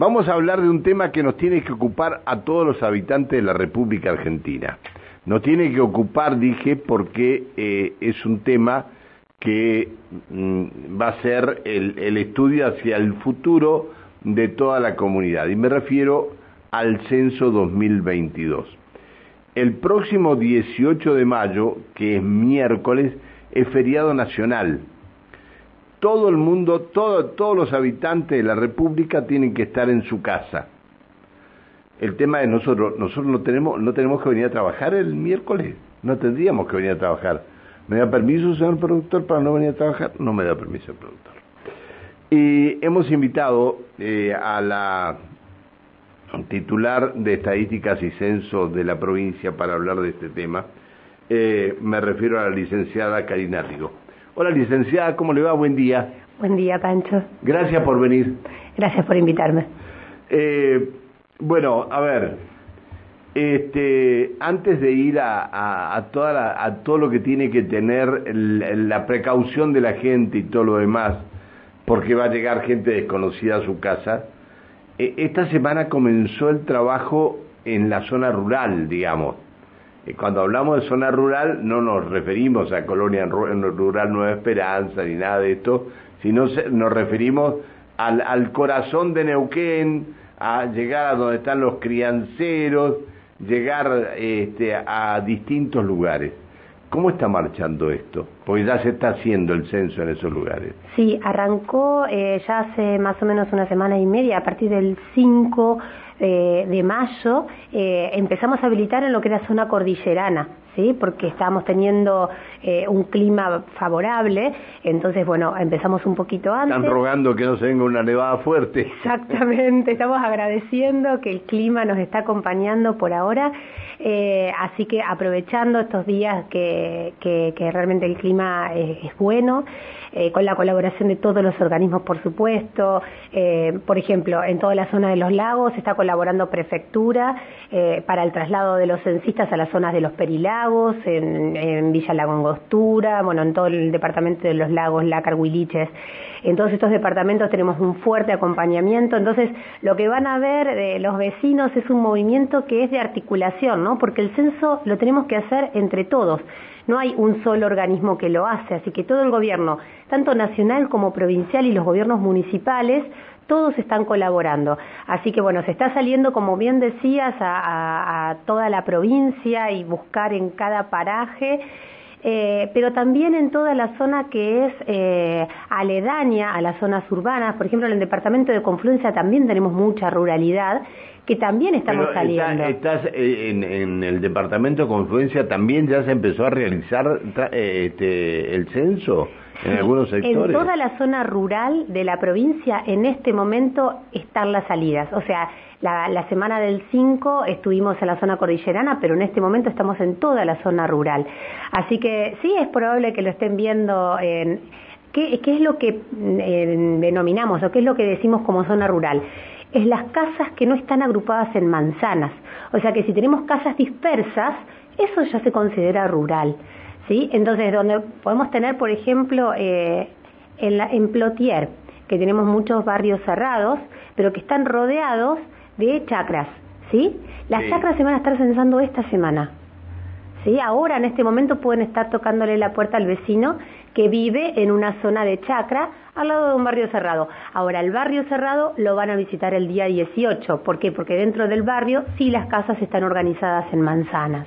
Vamos a hablar de un tema que nos tiene que ocupar a todos los habitantes de la República Argentina. Nos tiene que ocupar, dije, porque eh, es un tema que mm, va a ser el, el estudio hacia el futuro de toda la comunidad. Y me refiero al censo 2022. El próximo 18 de mayo, que es miércoles, es feriado nacional. Todo el mundo, todos los habitantes de la República tienen que estar en su casa. El tema es nosotros, nosotros no tenemos, no tenemos que venir a trabajar el miércoles, no tendríamos que venir a trabajar. ¿Me da permiso, señor productor, para no venir a trabajar? No me da permiso el productor. Y hemos invitado eh, a la titular de Estadísticas y Censo de la provincia para hablar de este tema. Eh, me refiero a la licenciada Karina Rigo. Hola licenciada, ¿cómo le va? Buen día. Buen día, Pancho. Gracias por venir. Gracias por invitarme. Eh, bueno, a ver, este, antes de ir a, a, toda a todo lo que tiene que tener la precaución de la gente y todo lo demás, porque va a llegar gente desconocida a su casa, e, esta semana comenzó el trabajo en la zona rural, digamos. Cuando hablamos de zona rural no nos referimos a Colonia Rural Nueva Esperanza ni nada de esto, sino nos referimos al, corazón de Neuquén, a llegar a donde están los crianceros, llegar este, a distintos lugares. ¿Cómo está marchando esto? Porque ya se está haciendo el censo en esos lugares. Sí, arrancó eh, ya hace más o menos una semana y media, a partir del 5 eh, de mayo, eh, empezamos a habilitar en lo que era zona cordillerana, ¿sí? Porque estábamos teniendo eh, un clima favorable, entonces, bueno, empezamos un poquito antes. Están rogando que no se venga una nevada fuerte. Exactamente, estamos agradeciendo que el clima nos está acompañando por ahora, así que aprovechando estos días que, que, que realmente el clima es bueno, eh, con la colaboración de todos los organismos, por supuesto. Eh, por ejemplo, en toda la zona de los lagos está colaborando prefectura eh, para el traslado de los censistas a las zonas de los perilagos, en, en Villa Lagongostura, bueno, en todo el departamento de los lagos, Lácar, Huiliches. En todos estos departamentos tenemos un fuerte acompañamiento, entonces lo que van a ver de los vecinos es un movimiento que es de articulación, ¿no? Porque el censo lo tenemos que hacer entre todos no hay un solo organismo que lo hace, así que todo el gobierno, tanto nacional como provincial y los gobiernos municipales, todos están colaborando. Así que bueno, se está saliendo, como bien decías, a, toda la provincia y buscar en cada paraje. Eh, pero también en toda la zona que es eh, aledaña a las zonas urbanas, por ejemplo en el departamento de Confluencia también tenemos mucha ruralidad que también estamos saliendo. estás eh, en, el departamento de confluencia también ya se empezó a realizar eh, este, el censo en algunos sectores. En toda la zona rural de la provincia en este momento están las salidas. O sea, la, la semana del 5 estuvimos en la zona cordillerana, pero en este momento estamos en toda la zona rural. Así que sí es probable que lo estén viendo en... ¿Qué, qué es lo que eh, denominamos o qué es lo que decimos como zona rural? es las casas que no están agrupadas en manzanas. O sea que si tenemos casas dispersas, eso ya se considera rural. ¿Sí? Entonces, donde podemos tener, por ejemplo, eh, en, la, en Plotier, que tenemos muchos barrios cerrados, pero que están rodeados de chacras. ¿sí? Las chacras se van a estar censando esta semana. ¿sí? Ahora, en este momento, pueden estar tocándole la puerta al vecino que vive en una zona de chacra al lado de un barrio cerrado. Ahora, el barrio cerrado lo van a visitar el día 18. ¿Por qué? Porque dentro del barrio sí las casas están organizadas en manzanas.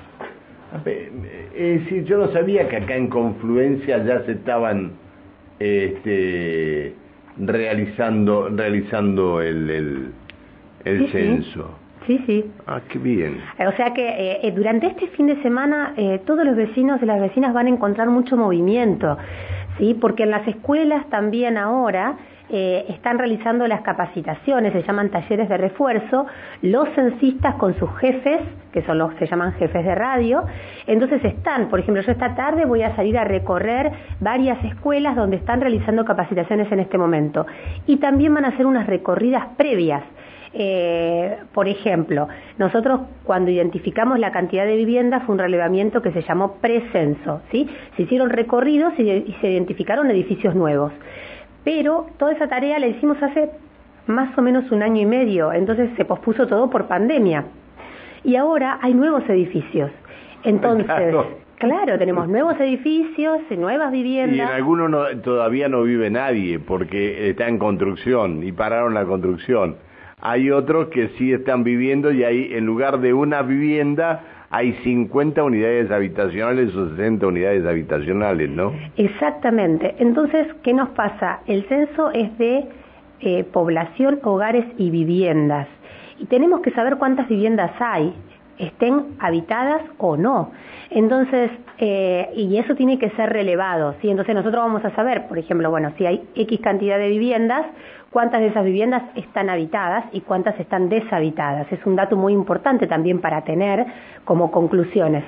Eh, sí, yo no sabía que acá en Confluencia ya se estaban este, realizando realizando el, el, censo. Sí, sí. Ah, qué bien. O sea que eh, eh, durante este fin de semana eh, todos los vecinos y las vecinas van a encontrar mucho movimiento, ¿sí? Porque en las escuelas también ahora están realizando las capacitaciones, se llaman talleres de refuerzo, los censistas con sus jefes, que son los se llaman jefes de radio, entonces están, por ejemplo, yo esta tarde voy a salir a recorrer varias escuelas donde están realizando capacitaciones en este momento y también van a hacer unas recorridas previas eh, por ejemplo, nosotros cuando identificamos la cantidad de viviendas fue un relevamiento que se llamó precenso, ¿sí? Se hicieron recorridos y, se identificaron edificios nuevos. Pero toda esa tarea la hicimos hace más o menos un año y medio, entonces se pospuso todo por pandemia. Y ahora hay nuevos edificios. Entonces, claro, tenemos nuevos edificios, nuevas viviendas. Y en algunos todavía no vive nadie porque está en construcción y pararon la construcción. Hay otros que sí están viviendo y ahí en lugar de una vivienda hay 50 unidades habitacionales o 60 unidades habitacionales, ¿no? Exactamente. Entonces, ¿qué nos pasa? El censo es de eh, población, hogares y viviendas. Y tenemos que saber cuántas viviendas hay, estén habitadas o no. Entonces, eh, y eso tiene que ser relevado, ¿sí? Entonces nosotros vamos a saber, por ejemplo, bueno, si hay X cantidad de viviendas, cuántas de esas viviendas están habitadas y cuántas están deshabitadas. Es un dato muy importante también para tener como conclusiones.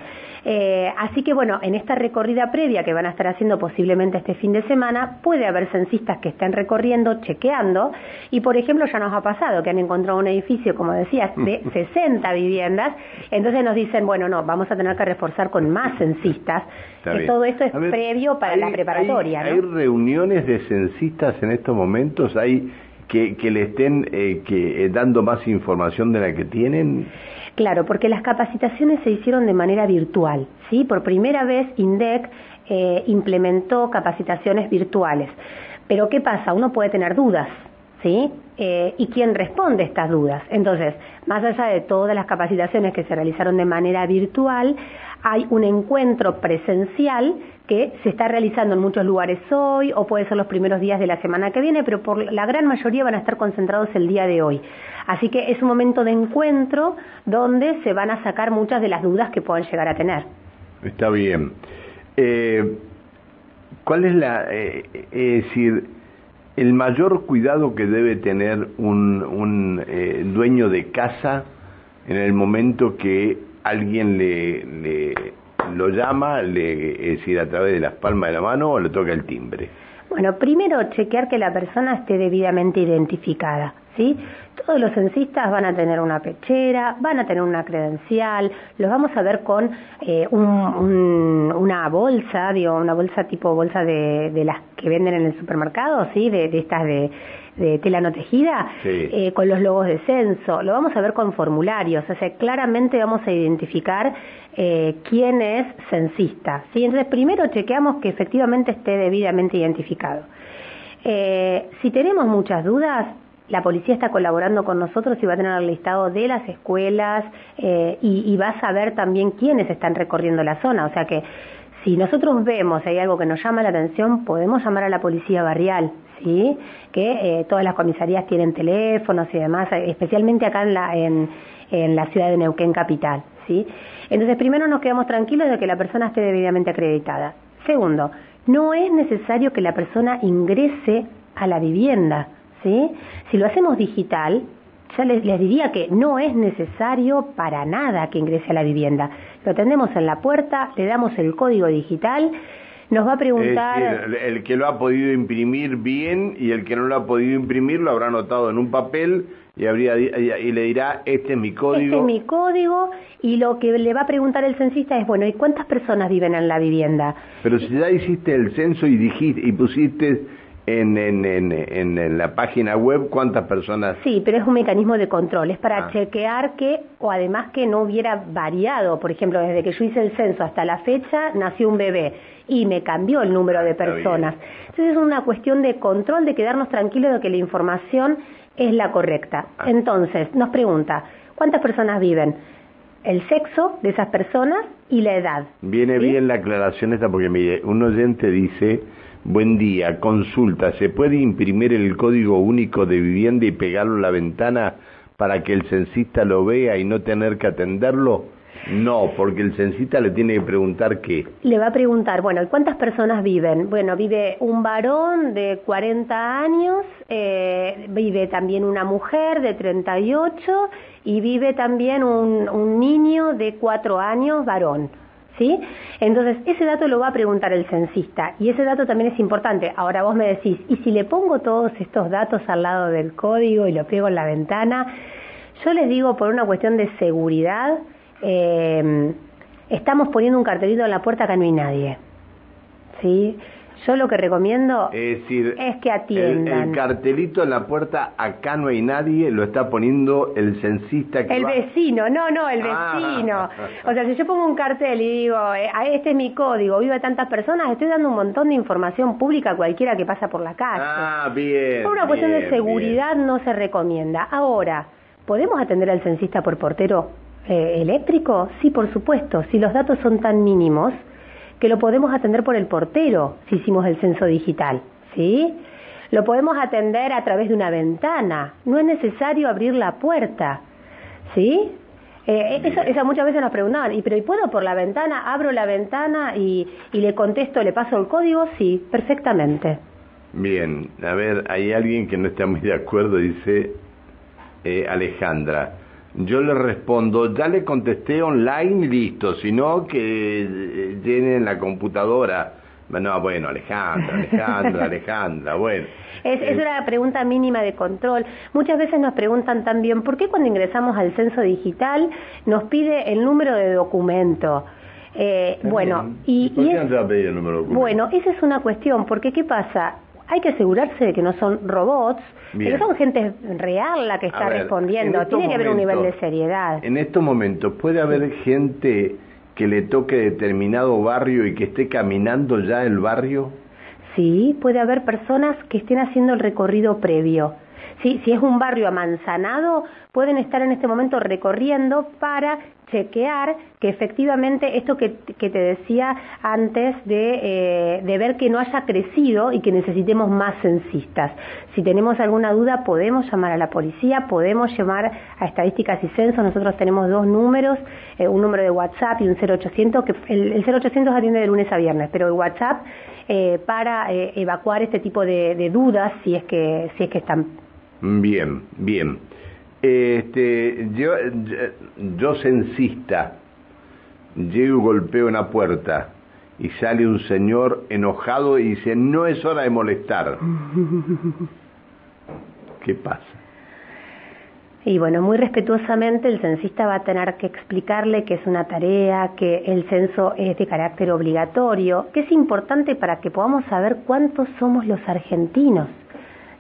Eh, así que bueno, en esta recorrida previa que van a estar haciendo posiblemente este fin de semana, puede haber censistas que estén recorriendo, chequeando, y por ejemplo ya nos ha pasado que han encontrado un edificio, como decías, de 60 viviendas, entonces nos dicen, bueno, no, vamos a tener que reforzar con más censistas, que todo esto es previo para la preparatoria. ¿Hay, reuniones de censistas en estos momentos? ¿Hay que, le estén eh, que, eh, dando más información de la que tienen? Claro, porque las capacitaciones se hicieron de manera virtual, ¿sí? Por primera vez INDEC eh, implementó capacitaciones virtuales. Pero ¿qué pasa? Uno puede tener dudas, ¿sí? Eh, ¿Y quién responde estas dudas? Entonces, más allá de todas las capacitaciones que se realizaron de manera virtual, hay un encuentro presencial que se está realizando en muchos lugares hoy o puede ser los primeros días de la semana que viene, pero por la gran mayoría van a estar concentrados el día de hoy. Así que es un momento de encuentro donde se van a sacar muchas de las dudas que puedan llegar a tener. Está bien. Eh, ¿Cuál es la, eh, es decir, el mayor cuidado que debe tener un, un eh, dueño de casa en el momento que alguien le, le lo llama, le, es decir, a través de las palmas de la mano o le toca el timbre? Bueno, primero chequear que la persona esté debidamente identificada, ¿sí? Todos los censistas van a tener una pechera, van a tener una credencial, los vamos a ver con eh, una bolsa, digo, una bolsa tipo bolsa de, de, las que venden en el supermercado, ¿sí? De, de estas de, de tela no tejida, eh, con los logos de censo, lo vamos a ver con formularios, o sea, claramente vamos a identificar eh, quién es censista. ¿sí? Entonces, primero chequeamos que efectivamente esté debidamente identificado. Eh, si tenemos muchas dudas, la policía está colaborando con nosotros y va a tener el listado de las escuelas eh, y, va a saber también quiénes están recorriendo la zona. O sea que si nosotros vemos hay algo que nos llama la atención, podemos llamar a la policía barrial, ¿sí? Que eh, todas las comisarías tienen teléfonos y demás, especialmente acá en la, en, en la ciudad de Neuquén capital, ¿sí? Entonces, primero nos quedamos tranquilos de que la persona esté debidamente acreditada. Segundo, no es necesario que la persona ingrese a la vivienda, ¿sí? Si lo hacemos digital, ya les, les, diría que no es necesario para nada que ingrese a la vivienda. Lo tendemos en la puerta, le damos el código digital, nos va a preguntar... el, que lo ha podido imprimir bien y el que no lo ha podido imprimir lo habrá anotado en un papel y, habría, y le dirá, este es mi código. Este es mi código y lo que le va a preguntar el censista es, bueno, ¿y cuántas personas viven en la vivienda? Pero si ya hiciste el censo y dijiste y pusiste en, en, en, en, la página web cuántas personas. Sí, pero es un mecanismo de control, es para ah. chequear que, o además que no hubiera variado, por ejemplo, desde que yo hice el censo hasta la fecha nació un bebé y me cambió el número de personas. Entonces es una cuestión de control, de quedarnos tranquilos de que la información es la correcta. Ah. Entonces, nos pregunta, ¿cuántas personas viven? El sexo de esas personas y la edad. Viene bien la aclaración esta porque mire, un oyente dice Buen día, consulta, ¿se puede imprimir el código único de vivienda y pegarlo a la ventana para que el censista lo vea y no tener que atenderlo? No, porque el censista le tiene que preguntar qué. Le va a preguntar, bueno, ¿cuántas personas viven? Bueno, vive un varón de 40 años, eh, vive también una mujer de 38 y vive también un, un niño de 4 años, varón. ¿Sí? Entonces, ese dato lo va a preguntar el censista y ese dato también es importante. Ahora vos me decís, ¿y si le pongo todos estos datos al lado del código y lo pego en la ventana? Yo les digo, por una cuestión de seguridad, eh, estamos poniendo un cartelito en la puerta, acá no hay nadie, ¿sí? Yo lo que recomiendo es, decir, es que atiendan. El, cartelito en la puerta, acá no hay nadie, lo está poniendo el censista. Que el vecino, no, no, el ah. vecino. O sea, si yo pongo un cartel y digo, eh, este es mi código, vive tantas personas, estoy dando un montón de información pública a cualquiera que pasa por la calle. Ah, bien. Por una cuestión de seguridad no se recomienda. Ahora, ¿podemos atender al censista por portero eh, eléctrico? Sí, por supuesto. Si los datos son tan mínimos que lo podemos atender por el portero si hicimos el censo digital, ¿sí? Lo podemos atender a través de una ventana, no es necesario abrir la puerta, ¿sí? Eh, eso, muchas veces nos preguntaban, ¿y pero ¿y puedo por la ventana? ¿Abro la ventana y, le contesto, le paso el código? Sí, perfectamente. Bien, a ver, hay alguien que no está muy de acuerdo, dice eh, Alejandra. Yo le respondo, ya le contesté online, listo, sino que eh, llenen la computadora. No, bueno, Alejandra, Alejandra, Alejandra, bueno. Es, es, una pregunta mínima de control. Muchas veces nos preguntan también, ¿por qué cuando ingresamos al censo digital nos pide el número de documento? Eh, bueno, y, ¿Por qué no pedir el número de documento? Bueno, esa es una cuestión, porque ¿qué pasa? Hay que asegurarse de que no son robots, que son gente real la que está respondiendo. Tiene que haber un nivel de seriedad. En estos momentos, ¿puede haber gente que le toque determinado barrio y que esté caminando ya el barrio? Sí, puede haber personas que estén haciendo el recorrido previo. Sí, si es un barrio amanzanado, pueden estar en este momento recorriendo para chequear que efectivamente esto que, te decía antes de, eh, de, ver que no haya crecido y que necesitemos más censistas. Si tenemos alguna duda podemos llamar a la policía, podemos llamar a estadísticas y censos. Nosotros tenemos dos números, eh, un número de WhatsApp y un 0800, que el, el 0800 atiende de lunes a viernes, pero el WhatsApp eh, para evacuar este tipo de, de dudas si es que, si es que están. Bien, bien. Este, yo, yo censista, llego y golpeo una puerta y sale un señor enojado y dice, no es hora de molestar. ¿Qué pasa? Y bueno, muy respetuosamente el censista va a tener que explicarle que es una tarea, que el censo es de carácter obligatorio, que es importante para que podamos saber cuántos somos los argentinos.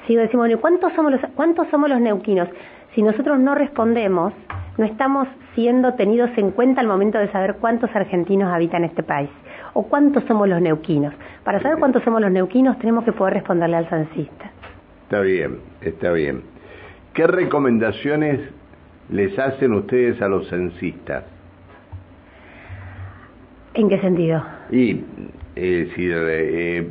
Si decimos, ¿cuántos somos los, cuántos somos los neuquinos? Si nosotros no respondemos, no estamos siendo tenidos en cuenta al momento de saber cuántos argentinos habitan este país o cuántos somos los neuquinos. Para saber cuántos somos los neuquinos tenemos que poder responderle al censista. Está bien, está bien. ¿Qué recomendaciones les hacen ustedes a los censistas? ¿En qué sentido? Y, eh, eh,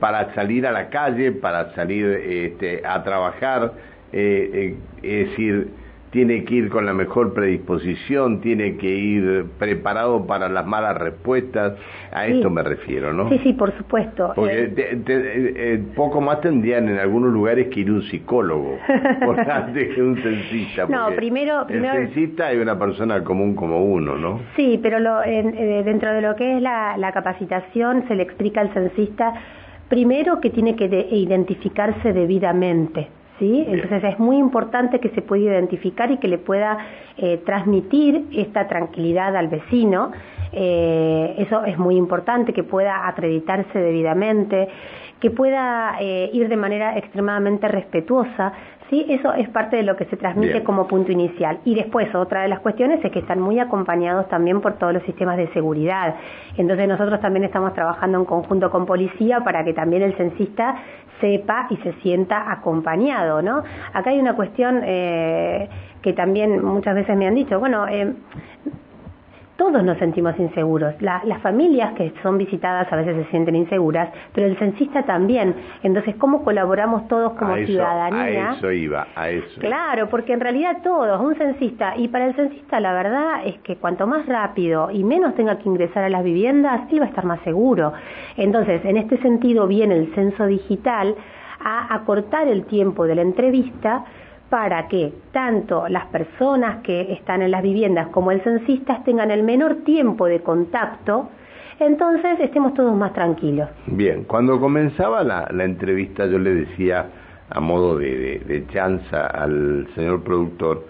para salir a la calle, para salir este, a trabajar, eh, eh, es decir, tiene que ir con la mejor predisposición, tiene que ir preparado para las malas respuestas, a esto me refiero, ¿no? Sí, sí, por supuesto. Porque eh, poco más tendrían en algunos lugares que ir un psicólogo, por antes que un censista. No, primero, primero... El censista es una persona común como uno, ¿no? Sí, pero lo, dentro de lo que es la, la capacitación se le explica al censista primero que tiene que identificarse debidamente ¿sí? Entonces es muy importante que se pueda identificar y que le pueda eh, transmitir esta tranquilidad al vecino. Eh, eso es muy importante, que pueda acreditarse debidamente, que pueda eh, ir de manera extremadamente respetuosa. ¿Sí? Eso es parte de lo que se transmite como punto inicial. Y después, otra de las cuestiones es que están muy acompañados también por todos los sistemas de seguridad. Entonces nosotros también estamos trabajando en conjunto con policía para que también el censista sepa y se sienta acompañado, ¿no? Acá hay una cuestión eh, que también muchas veces me han dicho, bueno, eh, todos nos sentimos inseguros. las familias que son visitadas a veces se sienten inseguras, pero el censista también. Entonces, ¿cómo colaboramos todos como ciudadanía? A eso iba, a eso. Claro, porque en realidad todos, un censista, y para el censista la verdad es que cuanto más rápido y menos tenga que ingresar a las viviendas, él va a estar más seguro. Entonces, en este sentido viene el censo digital a acortar el tiempo de la entrevista para que tanto las personas que están en las viviendas como el censista tengan el menor tiempo de contacto, entonces estemos todos más tranquilos. Bien, cuando comenzaba la, entrevista yo le decía a modo de, de, chanza al señor productor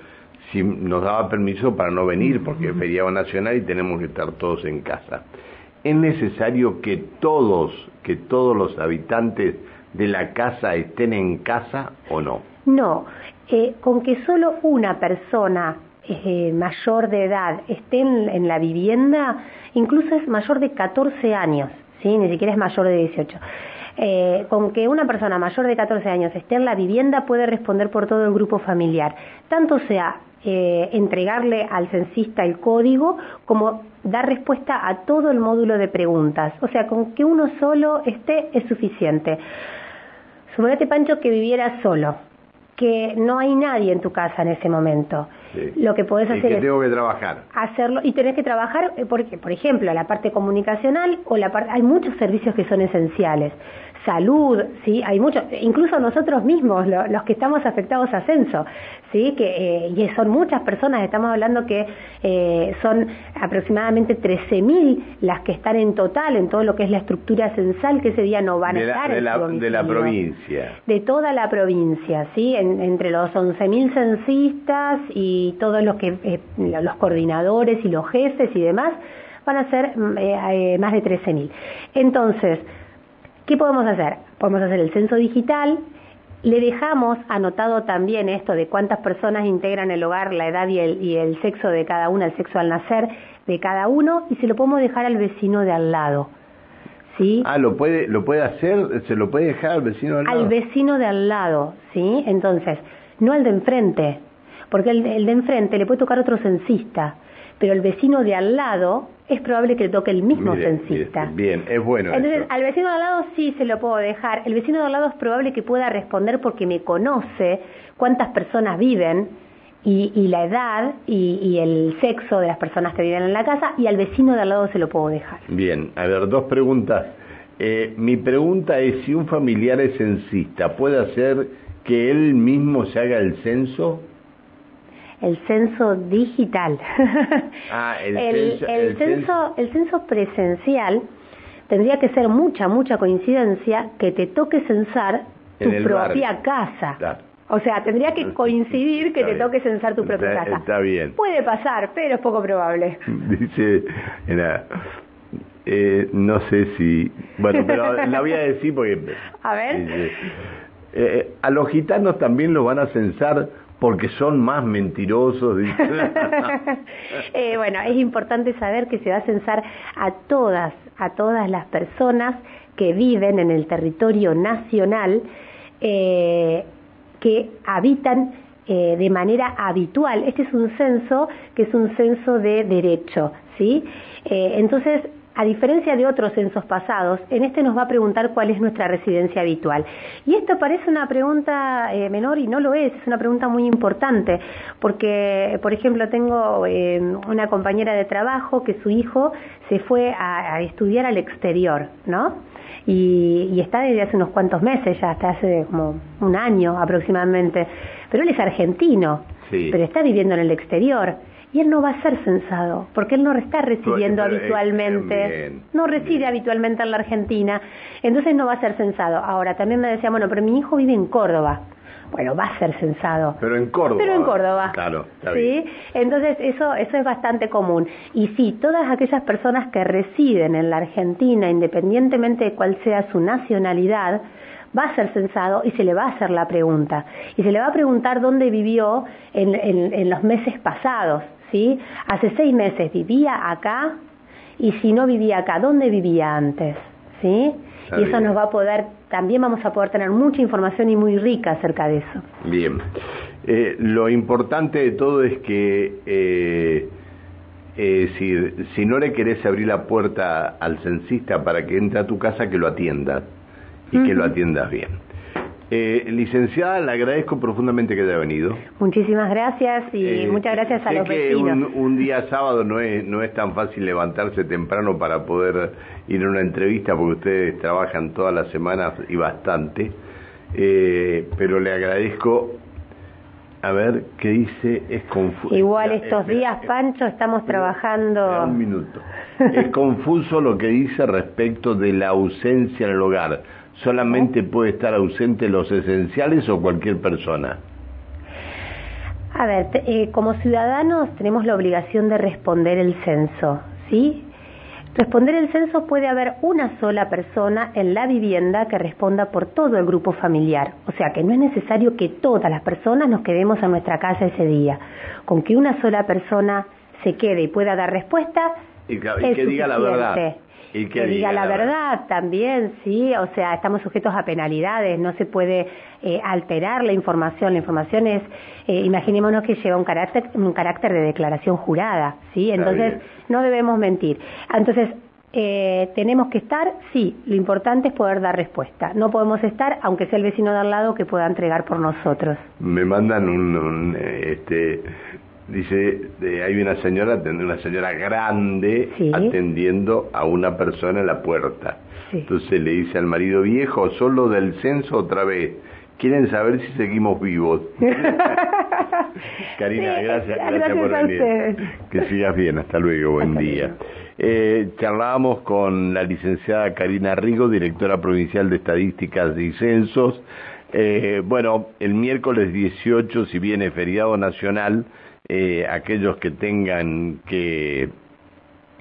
si nos daba permiso para no venir porque es feriado nacional y tenemos que estar todos en casa. ¿Es necesario que todos, que todos los habitantes de la casa estén en casa o no? No, eh, con que solo una persona eh, mayor de edad esté en, la vivienda, incluso es mayor de 14 años, ¿sí? ni siquiera es mayor de 18. Eh, con que una persona mayor de 14 años esté en la vivienda puede responder por todo el grupo familiar, tanto sea entregarle al censista el código como dar respuesta a todo el módulo de preguntas. O sea, con que uno solo esté es suficiente. Suponete, Pancho, que viviera solo, que no hay nadie en tu casa en ese momento. Lo que podés hacer es tengo que trabajar. hacerlo y tenés que trabajar eh, porque, por ejemplo, la parte comunicacional o la parte hay muchos servicios que son esenciales salud, ¿sí? Hay muchos, incluso nosotros mismos, los que estamos afectados a censo, ¿sí? Que, eh, y son muchas personas, estamos hablando que eh, son aproximadamente 13.000 las que están en total en todo lo que es la estructura censal, que ese día no van a estar de la, de la provincia. De toda la provincia, ¿sí? entre los 11.000 censistas y todos los, que, eh, los coordinadores y los jefes y demás, van a ser mm, más de 13.000. Entonces, ¿Qué podemos hacer? Podemos hacer el censo digital, le dejamos anotado también esto de cuántas personas integran el hogar, la edad y el, y el sexo de cada una, el sexo al nacer de cada uno, y se lo podemos dejar al vecino de al lado. ¿Sí? Ah, lo puede, lo puede hacer, se lo puede dejar al vecino de al lado. Al vecino de al lado, ¿sí? Entonces, no al de enfrente, porque el, el de enfrente le puede tocar otro censista, pero el vecino de al lado es probable que le toque el mismo censista. Bien, es bueno. Entonces, al vecino de al lado sí se lo puedo dejar. El vecino de al lado es probable que pueda responder porque me conoce cuántas personas viven y, la edad y, el sexo de las personas que viven en la casa y al vecino de al lado se lo puedo dejar. Bien, a ver, dos preguntas. Eh, mi pregunta es si un familiar es censista, ¿puede hacer que él mismo se haga el censo? El censo digital. Ah, el, censo, el, censo, presencial tendría que ser mucha, mucha coincidencia que te toque censar tu propia casa. O sea, tendría que coincidir que te toque censar tu propia casa. Está bien. Puede pasar, pero es poco probable. Dice, eh, no sé si... Bueno, pero la voy a decir porque... A ver. Eh, a los gitanos también lo van a censar porque son más mentirosos. eh, bueno, es importante saber que se va a censar a todas, a todas las personas que viven en el territorio nacional, eh, que habitan eh, de manera habitual. Este es un censo que es un censo de derecho, ¿sí? Eh, entonces, a diferencia de otros censos pasados, en este nos va a preguntar cuál es nuestra residencia habitual. Y esto parece una pregunta eh, menor y no lo es, es una pregunta muy importante, porque, por ejemplo, tengo eh, una compañera de trabajo que su hijo se fue a, estudiar al exterior, ¿no? Y, está desde hace unos cuantos meses, ya hasta hace como un año aproximadamente, pero él es argentino, pero está viviendo en el exterior y él no va a ser censado, porque él no está residiendo habitualmente, no reside habitualmente en la Argentina, entonces no va a ser censado. Ahora, también me decía, bueno, pero mi hijo vive en Córdoba. Bueno, va a ser censado. Pero en Córdoba. Pero en Córdoba. Claro, ¿sí? Entonces, eso, eso es bastante común. Y sí, todas aquellas personas que residen en la Argentina, independientemente de cuál sea su nacionalidad, va a ser censado y se le va a hacer la pregunta. Y se le va a preguntar dónde vivió en, en los meses pasados. ¿Sí? Hace seis meses vivía acá y si no vivía acá, ¿dónde vivía antes? ¿Sí? y eso nos va a poder, también vamos a poder tener mucha información y muy rica acerca de eso. Bien. Eh, lo importante de todo es que eh, eh, si, si no le querés abrir la puerta al censista para que entre a tu casa, que lo atiendas y que lo atiendas bien. Eh, licenciada, le agradezco profundamente que haya venido. Muchísimas gracias y eh, muchas gracias a los que Un, un, día sábado no es, no es tan fácil levantarse temprano para poder ir a una entrevista porque ustedes trabajan todas las semanas y bastante, eh, pero le agradezco. A ver, ¿qué dice? Es confuso. Igual estos días, Pancho, estamos trabajando... Un minuto. es confuso lo que dice respecto de la ausencia en el hogar solamente puede estar ausente los esenciales o cualquier persona? A ver, eh, como ciudadanos tenemos la obligación de responder el censo, ¿sí? Responder el censo puede haber una sola persona en la vivienda que responda por todo el grupo familiar, o sea que no es necesario que todas las personas nos quedemos en nuestra casa ese día. Con que una sola persona se quede y pueda dar respuesta, y, que diga la verdad. Y que, diga, la, verdad, también, sí, o sea, estamos sujetos a penalidades, no se puede eh, alterar la información, la información es, eh, imaginémonos que lleva un carácter, un carácter de declaración jurada, ¿sí? Entonces, no debemos mentir. Entonces, eh, tenemos que estar, sí, lo importante es poder dar respuesta. No podemos estar, aunque sea el vecino de al lado, que pueda entregar por nosotros. Me mandan un, este, dice, hay una señora, una señora grande atendiendo a una persona en la puerta. Entonces le dice al marido viejo, solo del censo otra vez. Quieren saber si seguimos vivos. Karina, gracias, gracias, por venir. Que sigas bien, hasta luego, buen día. Eh, charlábamos con la licenciada Karina Rigo, directora provincial de Estadísticas y Censos. Eh, bueno, el miércoles 18, si viene feriado nacional, eh, aquellos que tengan que,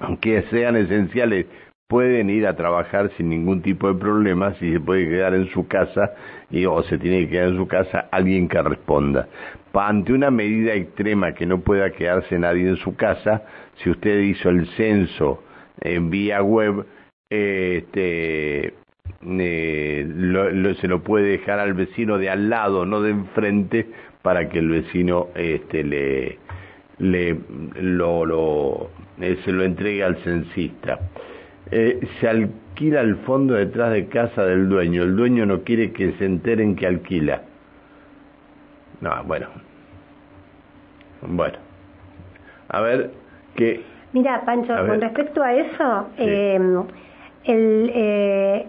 aunque sean esenciales, pueden ir a trabajar sin ningún tipo de problema, si se puede quedar en su casa y, o se tiene que quedar en su casa, alguien que responda. Ante una medida extrema que no pueda quedarse nadie en su casa, si usted hizo el censo en vía web, este, eh, se lo puede dejar al vecino de al lado, no de enfrente, para que el vecino este, le, le lo, lo eh, se lo entregue al censista. Eh, se alquila el fondo detrás de casa del dueño. El dueño no quiere que se enteren que alquila. No, bueno. Bueno. A ver, qué... Mira, Pancho, con respecto a eso, eh, el, eh,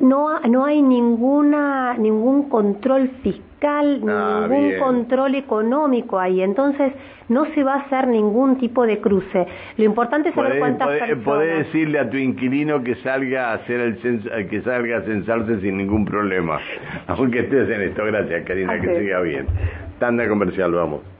no, no hay ninguna, ningún control fiscal, ah, ningún control económico ahí, entonces no se va a hacer ningún tipo de cruce. Lo importante es saber cuántas personas... Podés decirle a tu inquilino que salga a hacer el que salga a censarse sin ningún problema, aunque estés en esto. Gracias, Karina, que siga bien. Tanda comercial, vamos.